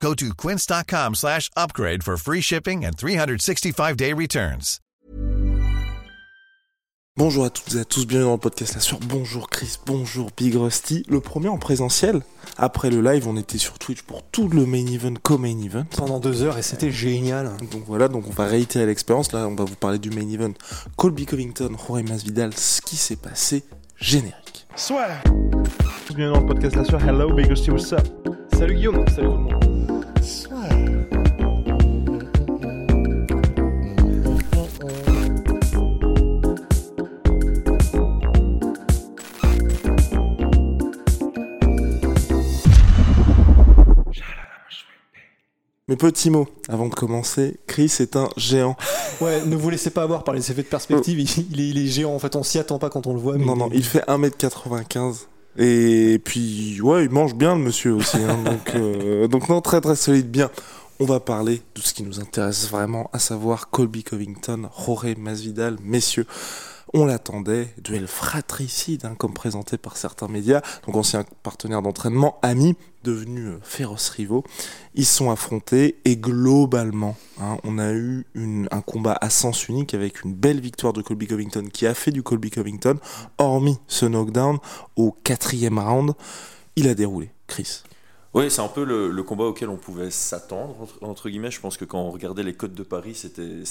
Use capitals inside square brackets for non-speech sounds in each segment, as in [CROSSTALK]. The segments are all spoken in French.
Go to quince.com slash upgrade for free shipping and 365-day returns. Bonjour à toutes et à tous, bienvenue dans le podcast La Sur. Bonjour Chris, bonjour Big Rusty. Le premier en présentiel. Après le live, on était sur Twitch pour tout le main event, co-main event. pendant deux heures et c'était génial. Donc voilà, donc on va réitérer l'expérience. Là, on va vous parler du main event. Colby Covington, Jorge Masvidal, ce qui s'est passé, générique. Soit. Bienvenue dans le podcast La Sueur. Hello, Big Rusty, what's up? Salut Guillaume, salut tout le monde. Mes petits mots, avant de commencer, Chris est un géant. Ouais, ne vous laissez pas avoir par les effets de perspective, il, il est, il est géant en fait, on s'y attend pas quand on le voit. Mais Non, non, il fait 1m95. Et puis, ouais, il mange bien le monsieur aussi. hein. [LAUGHS] donc, euh, donc, non, très très solide, bien. On va parler de ce qui nous intéresse vraiment, à savoir Colby Covington, Jorge Masvidal, messieurs. On l'attendait, duel fratricide, hein, comme présenté par certains médias. Donc, ancien partenaire d'entraînement, amis, devenus euh, féroces rivaux. Ils sont affrontés et globalement, hein, on a eu un combat à sens unique avec une belle victoire de Colby Covington qui a fait du Colby Covington, hormis ce knockdown au quatrième round. Il a déroulé, Chris. Oui, c'est un peu le, combat auquel on pouvait s'attendre, entre guillemets. Je pense que quand on regardait les codes de Paris, c'était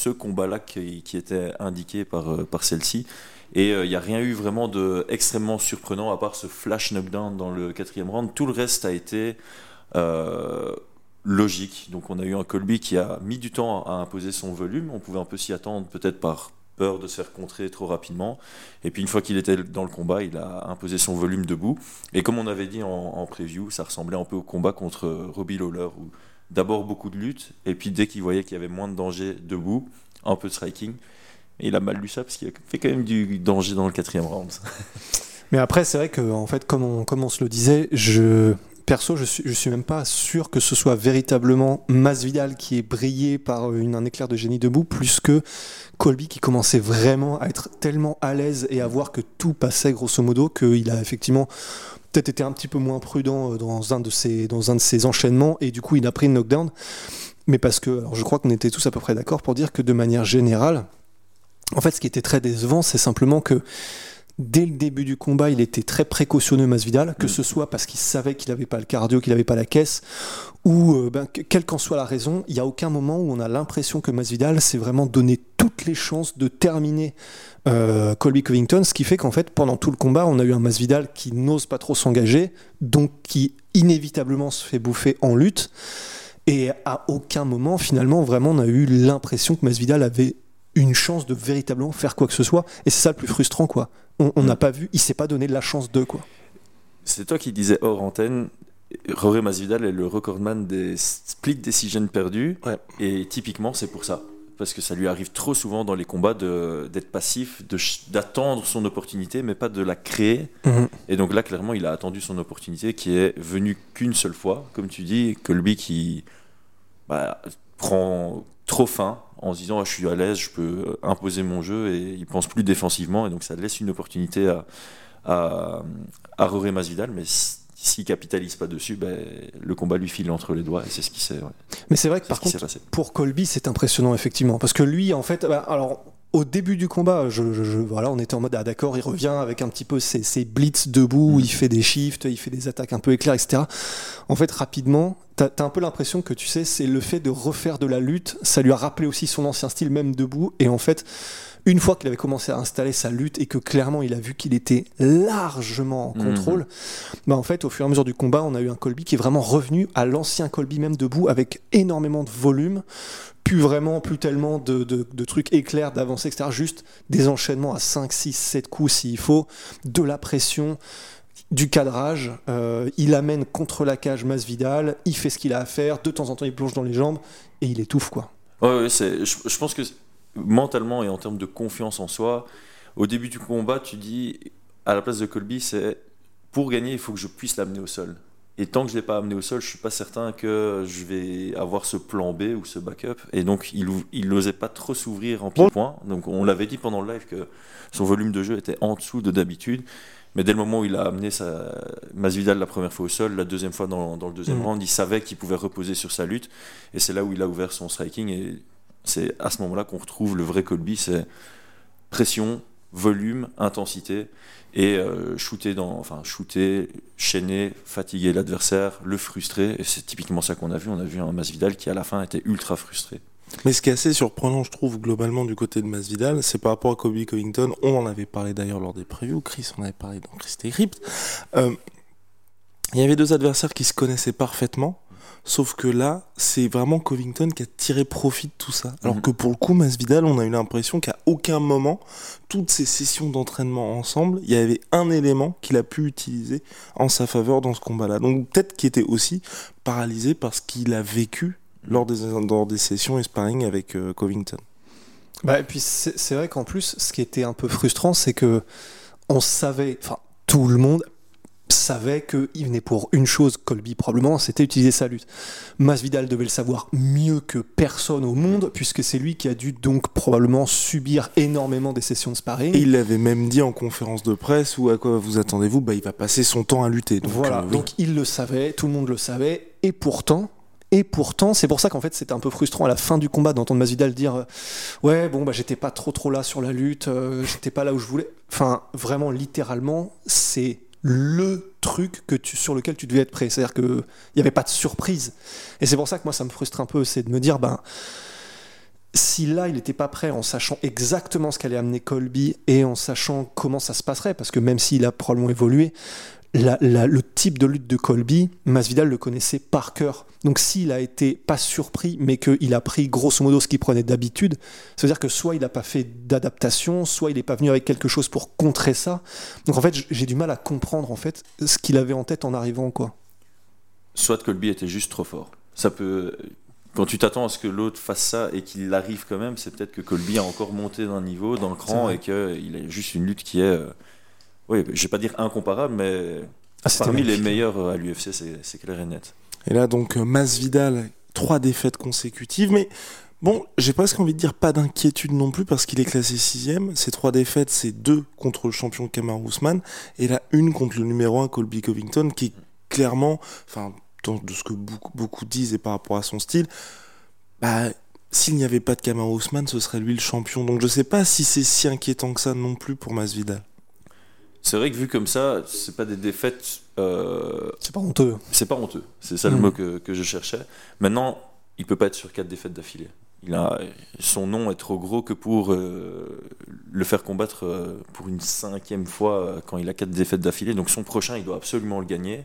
ce combat-là qui, était indiqué par, euh, par celle-ci. Et il n'y a rien eu vraiment de surprenant, à part ce flash knockdown dans le quatrième round. Tout le reste a été euh, logique. Donc on a eu un Colby qui a mis du temps à imposer son volume. On pouvait un peu s'y attendre, peut-être par peur de se faire contrer trop rapidement. Et puis une fois qu'il était dans le combat, il a imposé son volume debout. Et comme on avait dit en, preview, ça ressemblait un peu au combat contre Robbie Lawler, d'abord beaucoup de lutte, et puis dès qu'il voyait qu'il y avait moins de danger debout, un peu de striking. Et il a mal lu ça parce qu'il a fait quand même du danger dans le quatrième round. [LAUGHS] Mais après, c'est vrai que en fait, comme on, comme on se le disait, je perso, je suis, je suis même pas sûr que ce soit véritablement Masvidal qui est brillé par une, un éclair de génie debout, plus que Colby qui commençait vraiment à être tellement à l'aise et à voir que tout passait grosso modo qu'il a effectivement peut-être été un petit peu moins prudent euh, dans un de ses, dans un de ses enchaînements et du coup il a pris le knockdown. Mais parce que, alors je crois qu'on était tous à peu près d'accord pour dire que de manière générale, en fait, ce qui était très décevant, c'est simplement que dès le début du combat, il était très précautionneux, Masvidal, que ce soit parce qu'il savait qu'il n'avait pas le cardio, qu'il n'avait pas la caisse, ou euh, ben, que- quelle qu'en soit la raison, il n'y a aucun moment où on a l'impression que Masvidal s'est vraiment donné toutes les chances de terminer euh, Colby Covington, ce qui fait qu'en fait, pendant tout le combat, on a eu un Masvidal qui n'ose pas trop s'engager, donc qui inévitablement se fait bouffer en lutte. Et à aucun moment, finalement, vraiment, on a eu l'impression que Masvidal avait une chance de véritablement faire quoi que ce soit. Et c'est ça le plus frustrant, quoi. On n'a pas vu, il s'est pas donné de la chance de, quoi. C'est toi qui disais hors antenne, Jorge Masvidal est le recordman des split decisions perdus. Ouais. Et typiquement, c'est pour ça. Parce que ça lui arrive trop souvent dans les combats d'être passif, d'attendre son opportunité, mais pas de la créer. Et donc là, clairement, il a attendu son opportunité qui est venue qu'une seule fois, comme tu dis, Colby qui bah, prend trop fin en se disant Ah, je suis à l'aise, je peux imposer mon jeu et il pense plus défensivement et donc ça laisse une opportunité à, à, à Jorge Masvidal, mais s'il capitalise pas dessus, ben, le combat lui file entre les doigts et c'est ce qui s'est ouais, Mais c'est vrai que par contre, pour Colby, c'est impressionnant, effectivement. Parce que lui, en fait, bah, alors. Au début du combat, je, je- je- voilà, on était en mode ah d'accord, il revient avec un petit peu ses, ses blitz debout, Mm. il fait des shifts, il fait des attaques un peu éclairs, etc. En fait, rapidement, t'as as un peu l'impression que tu sais, c'est le fait de refaire de la lutte, ça lui a rappelé aussi son ancien style, même debout. Et en fait, une fois qu'il avait commencé à installer sa lutte et que clairement il a vu qu'il était largement en Mhm. contrôle, bah en fait, au fur et à mesure du combat, on a eu un Colby qui est vraiment revenu à l'ancien Colby, même debout, avec énormément de volume, plus vraiment, plus tellement de, de- de trucs éclairs, d'avancées, etc. Juste des enchaînements à 5, 6, 7 coups s'il faut, de la pression, du cadrage. euh, il amène contre la cage Masvidal, il fait ce qu'il a à faire, de temps en temps il plonge dans les jambes et il étouffe quoi. Ouais, ouais, c'est, je, je pense que mentalement et en termes de confiance en soi, au début du combat, tu dis, à la place de Colby, c'est pour gagner, il faut que je puisse l'amener au sol. Et tant que je ne l'ai pas amené au sol, je suis pas certain que je vais avoir ce plan B ou ce backup. Et donc, il, n'osait pas trop s'ouvrir en pied-point. Donc, on l'avait dit pendant le live que son volume de jeu était en dessous de d'habitude. Mais dès le moment où il a amené sa Masvidal la première fois au sol, la deuxième fois dans, dans le deuxième Mm. round, il savait qu'il pouvait reposer sur sa lutte. Et c'est là où il a ouvert son striking. Et c'est à ce moment-là qu'on retrouve le vrai Colby. C'est pression, volume, intensité et euh, shooter dans, enfin shooter, chaîner, fatiguer l'adversaire, le frustrer. Et c'est typiquement ça qu'on a vu. On a vu un Masvidal qui à la fin était ultra frustré. Mais ce qui est assez surprenant, je trouve, globalement, du côté de Masvidal, c'est par rapport à Kobe Covington. On en avait parlé d'ailleurs lors des previews. Chris en avait parlé dans Chris Crypt. Euh, il y avait deux adversaires qui se connaissaient parfaitement. Sauf que là, c'est vraiment Covington qui a tiré profit de tout ça. Alors Mhm. que pour le coup, Masvidal, on a eu l'impression qu'à aucun moment, toutes ces sessions d'entraînement ensemble, il y avait un élément qu'il a pu utiliser en sa faveur dans ce combat-là. Donc peut-être qu'il était aussi paralysé parce qu'il a vécu lors des, lors des sessions et sparring avec euh, Covington. Bah, et puis c'est c'est vrai qu'en plus, ce qui était un peu frustrant, c'est que on savait, enfin tout le monde savait qu'il venait pour une chose, Colby probablement, c'était utiliser sa lutte. Masvidal devait le savoir mieux que personne au monde, puisque c'est lui qui a dû donc probablement subir énormément des sessions de sparring. Et il l'avait même dit en conférence de presse ou à quoi vous attendez-vous? Bah, il va passer son temps à lutter. Donc, voilà, euh, oui. donc il le savait, tout le monde le savait, et pourtant, et pourtant, c'est pour ça qu'en fait c'était un peu frustrant à la fin du combat d'entendre Masvidal dire euh, ouais bon bah j'étais pas trop trop là sur la lutte, euh, j'étais pas là où je voulais. Enfin vraiment littéralement c'est le truc que tu, sur lequel tu devais être prêt. C'est-à-dire que il n'y avait pas de surprise. Et c'est pour ça que moi ça me frustre un peu, c'est de me dire ben si là il n'était pas prêt en sachant exactement ce qu'allait amener Colby et en sachant comment ça se passerait, parce que même s'il a probablement évolué, la- la- le type de lutte de Colby, Masvidal le connaissait par cœur. Donc s'il a été pas surpris, mais qu'il a pris grosso modo ce qu'il prenait d'habitude, ça veut dire que soit il n'a pas fait d'adaptation, soit il n'est pas venu avec quelque chose pour contrer ça. Donc en fait, j'ai du mal à comprendre en fait ce qu'il avait en tête en arrivant quoi. Soit Colby était juste trop fort. Ça peut. Quand tu t'attends à ce que l'autre fasse ça et qu'il arrive quand même, c'est peut-être que Colby a encore monté d'un niveau, d'un cran et qu'il a juste une lutte qui est. Oui, je vais pas dire incomparable, mais Ah, parmi les meilleurs euh, à l'UFC, c'est clair et net. Et là, donc, euh, Masvidal, trois défaites consécutives. Mais bon, j'ai presque envie de dire pas d'inquiétude non plus parce qu'il est classé sixième. Ces trois défaites, c'est deux contre le champion Kamaru Usman et là, une contre le numéro un Colby Covington qui est clairement, enfin, de ce que beaucoup, beaucoup disent et par rapport à son style, bah, s'il n'y avait pas de Kamaru Usman, ce serait lui le champion. Donc je sais pas si c'est si inquiétant que ça non plus pour Masvidal. C'est vrai que vu comme ça, c'est pas des défaites. euh, C'est pas honteux. c'est pas honteux. C'est ça le Mhm. mot que, que je cherchais. Maintenant, il peut pas être sur quatre défaites d'affilée. Il a, son nom est trop gros que pour euh, le faire combattre euh, pour une cinquième fois euh, quand il a quatre défaites d'affilée. Donc son prochain, il doit absolument le gagner.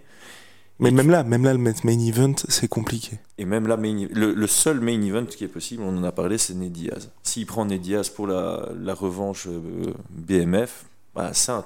Mais Et même là, même là, le main event, c'est compliqué. Et même là, main- le, le seul main event qui est possible, on en a parlé, c'est Ned Diaz. S'il prend Ned Diaz pour la, la revanche BMF, bah, c'est un,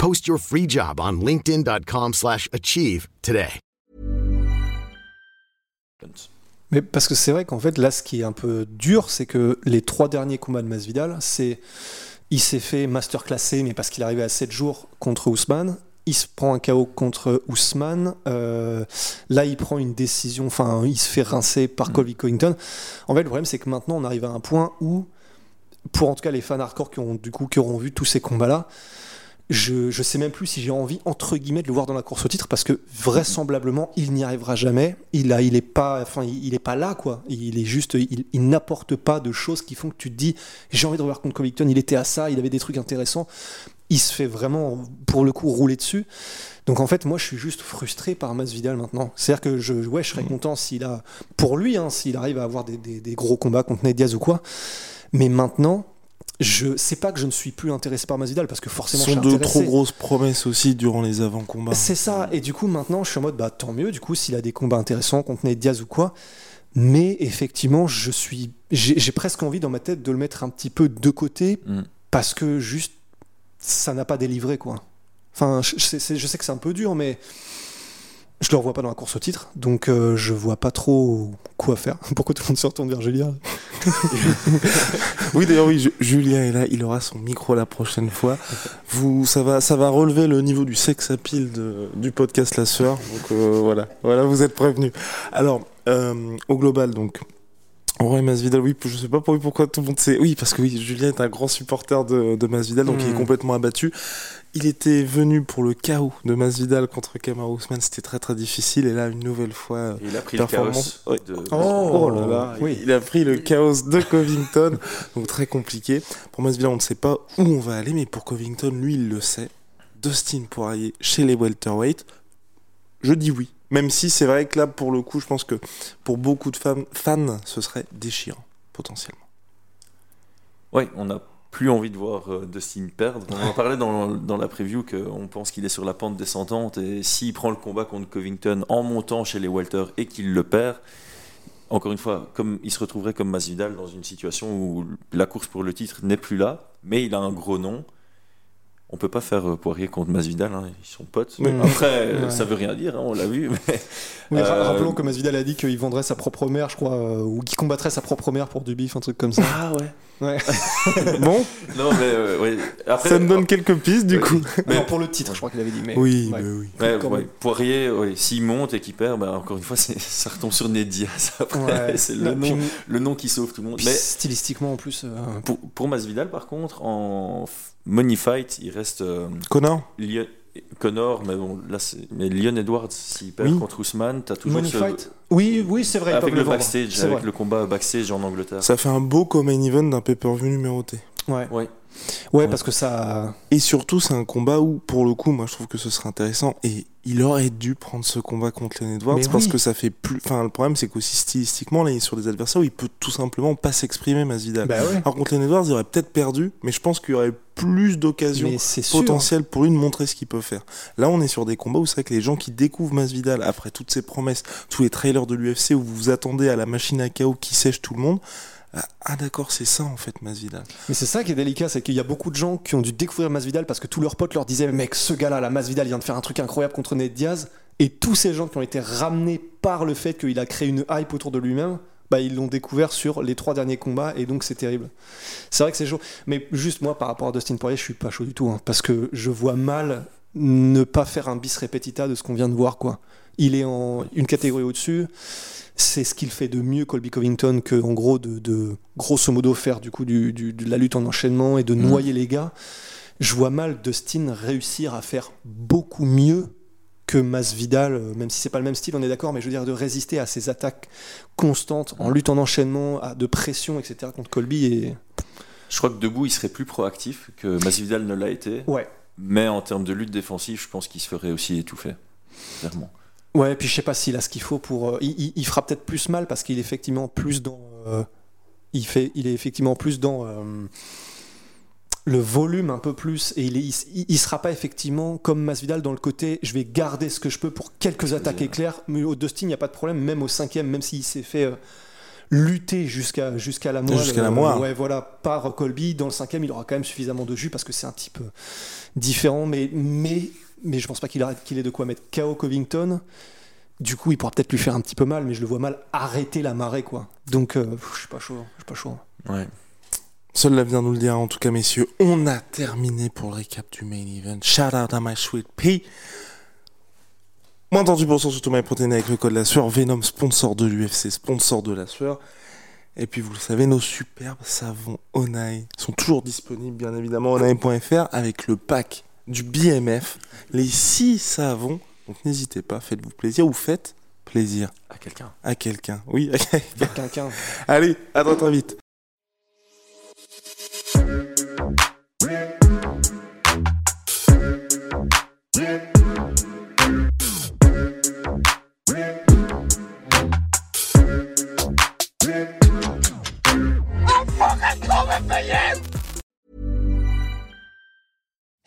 Post your free job on linkedin.com/achieve slash achieve today. Mais parce que c'est vrai qu'en fait, là, ce qui est un peu dur, c'est que les trois derniers combats de Masvidal, c'est. Il s'est fait masterclasser, mais parce qu'il arrivait à 7 jours contre Ousmane. Il se prend un KO contre Ousmane. Euh, là, il prend une décision. Enfin, il se fait rincer par Colby Covington. En fait, le problème, c'est que maintenant, on arrive à un point où, pour en tout cas les fans hardcore qui, ont, du coup, qui auront vu tous ces combats-là, je, je sais même plus si j'ai envie entre guillemets de le voir dans la course au titre parce que vraisemblablement il n'y arrivera jamais. Il a, il est pas, enfin il, il est pas là quoi. Il est juste, il, il n'apporte pas de choses qui font que tu te dis j'ai envie de revoir contre Covington. Il était à ça, il avait des trucs intéressants. Il se fait vraiment pour le coup rouler dessus. Donc en fait moi je suis juste frustré par Masvidal maintenant. C'est-à-dire que je, ouais je serais content s'il a, pour lui hein, s'il arrive à avoir des, des- des gros combats contre Ned Diaz ou quoi. Mais maintenant je sais pas que je ne suis plus intéressé par Masvidal parce que Ce forcément je sont suis de intéressé. trop grosses promesses aussi durant les avant-combats. C'est ça. Et du coup, maintenant, je suis en mode, bah tant mieux. Du coup, s'il a des combats intéressants contre Nate Diaz ou quoi. Mais effectivement, je suis, j'ai j'ai presque envie dans ma tête de le mettre un petit peu de côté Mm. parce que juste ça n'a pas délivré quoi. Enfin, je, je sais, je sais que c'est un peu dur, mais je le revois pas dans la course au titre, donc euh, je vois pas trop quoi faire. [LAUGHS] Pourquoi tout le monde se retourne vers Julien? [LAUGHS] Oui, d'ailleurs, oui, Ju- Julien est là, il aura son micro la prochaine fois. Vous, ça va, ça va relever le niveau du sex appeal de, du podcast La Sœur. Donc euh, voilà, voilà, vous êtes prévenus. Alors, euh, au global, donc. Ouais, Masvidal, oui, je sais pas pour- pourquoi tout le monde sait. Oui, parce que oui, Julien est un grand supporter de, de Masvidal, donc il est Mm. complètement abattu. Il était venu pour le chaos de Masvidal contre Kamaru Usman, c'était très très difficile, et là, une nouvelle fois, Et il a pris le chaos de... Oh, là là, oui. il a pris le chaos de Covington, donc très compliqué. Pour Masvidal, on ne sait pas où on va aller, mais pour Covington, lui, il le sait. Dustin Poirier chez les welterweight, je dis oui. Même si c'est vrai que là, pour le coup, je pense que pour beaucoup de fans, fans ce serait déchirant, potentiellement. Ouais, on n'a plus envie de voir euh, Dustin perdre. On en parlait dans, dans la preview qu'on pense qu'il est sur la pente descendante et s'il prend le combat contre Covington en montant chez les Walter et qu'il le perd, encore une fois, comme il se retrouverait comme Masvidal dans une situation où la course pour le titre n'est plus là, mais il a un gros nom. On peut pas faire euh, Poirier contre Masvidal, hein, ils sont potes. Oui. Après, euh, Ouais. ça veut rien dire, hein, on l'a vu. Mais... Oui, Euh, Rappelons que Masvidal a dit qu'il vendrait sa propre mère, je crois, euh, ou qu'il combattrait sa propre mère pour du bif, un truc comme ça. Ah ouais. Ouais. [LAUGHS] Bon, Non, mais euh, ouais. Après, ça me donne quelques pistes, du Ouais. coup. [LAUGHS] Mais- non, pour le titre, je crois qu'il avait dit. Mais... Oui, Ouais. mais oui. Même. Poirier, ouais, s'il monte et qu'il perd, bah, encore une fois, [LAUGHS] ça retombe sur Ned Diaz. Après, Ouais. c'est le nom, le nom qui sauve tout le monde. puis Mais stylistiquement en plus. euh, pour, pour Masvidal, par contre, en money fight, il reste euh, Connor Lion- Connor, mais bon, là, c'est- mais Leon Edwards, s'il perd Oui. contre Ousmane, t'as toujours Money ce- fight Oui, oui, c'est vrai. avec le backstage, avec vrai. le combat backstage en Angleterre. Ça fait un beau co-main event d'un pay-per-view numéroté. Ouais. Ouais. Ouais, parce que ça. Et surtout, c'est un combat où, pour le coup, moi je trouve que ce serait intéressant. Et il aurait dû prendre ce combat contre Len Edwards Mais parce oui. que ça fait plus. Enfin, le problème, c'est qu'aussi stylistiquement, là, il est sur des adversaires où il peut tout simplement pas s'exprimer, Masvidal. Bah ouais. Alors, contre Len Edwards, il aurait peut-être perdu, mais je pense qu'il y aurait plus d'occasions potentielles pour lui de montrer ce qu'il peut faire. Là, on est sur des combats où c'est vrai que les gens qui découvrent Masvidal après toutes ces promesses, tous les trailers de l'UFC où vous vous attendez à la machine à KO qui sèche tout le monde. Ah, d'accord, c'est ça en fait Masvidal. Mais c'est ça qui est délicat, c'est qu'il y a beaucoup de gens qui ont dû découvrir Masvidal parce que tous leurs potes leur disaient mec, ce gars-là, la Masvidal, vient de faire un truc incroyable contre Ned Diaz. Et tous ces gens qui ont été ramenés par le fait qu'il a créé une hype autour de lui-même, bah, ils l'ont découvert sur les trois derniers combats et donc c'est terrible. C'est vrai que c'est chaud. Mais juste moi, par rapport à Dustin Poirier, je suis pas chaud du tout hein, parce que je vois mal ne pas faire un bis repetita de ce qu'on vient de voir. quoi. Il est en une catégorie au-dessus. C'est ce qu'il fait de mieux Colby Covington que en gros de, de grosso modo faire du coup du, du- de la lutte en enchaînement et de Mhm. noyer les gars. Je vois mal Dustin réussir à faire beaucoup mieux que Masvidal, euh, même si c'est pas le même style, on est d'accord, mais je veux dire de résister à ces attaques constantes en lutte en enchaînement, à, de pression, etc. contre Colby et Je crois que debout, il serait plus proactif que Masvidal ne l'a été. ouais. Mais en termes de lutte défensive, je pense qu'il se ferait aussi étouffer. Clairement. Ouais, puis je sais pas s'il a ce qu'il faut pour. euh, il, il- il fera peut-être plus mal parce qu'il est effectivement plus dans. euh, il, fait, il est effectivement plus dans euh, le volume un peu plus et il, est, il, il sera pas effectivement comme Masvidal dans le côté je vais garder ce que je peux pour quelques attaques éclairs. Mais au Dustin, il n'y a pas de problème, même au cinquième, même s'il s'est fait. euh, lutter jusqu'à jusqu'à la moelle Jusqu'à la moelle. ouais voilà par Colby dans le cinquième il aura quand même suffisamment de jus parce que c'est un type différent mais mais mais je pense pas qu'il arrête qu'il ait de quoi mettre KO Covington du coup il pourra peut-être lui faire un petit peu mal mais je le vois mal arrêter la marée quoi donc euh, je suis pas chaud je suis pas chaud Ouais. Seul l'avenir nous le dira en tout cas messieurs. On a terminé pour le récap du main event. Shout out à my sweet pea. Moins de 30% sur tout my protéine avec le code la sueur. Venom sponsor de l'UFC, sponsor de la sueur. Et puis vous le savez, nos superbes savons Onai sont toujours disponibles bien évidemment onai.fr avec le pack du BMF, les 6 savons. Donc n'hésitez pas, faites-vous plaisir ou faites plaisir À quelqu'un. à quelqu'un. Oui, à quelqu'un. quelqu'un Allez, à très très vite.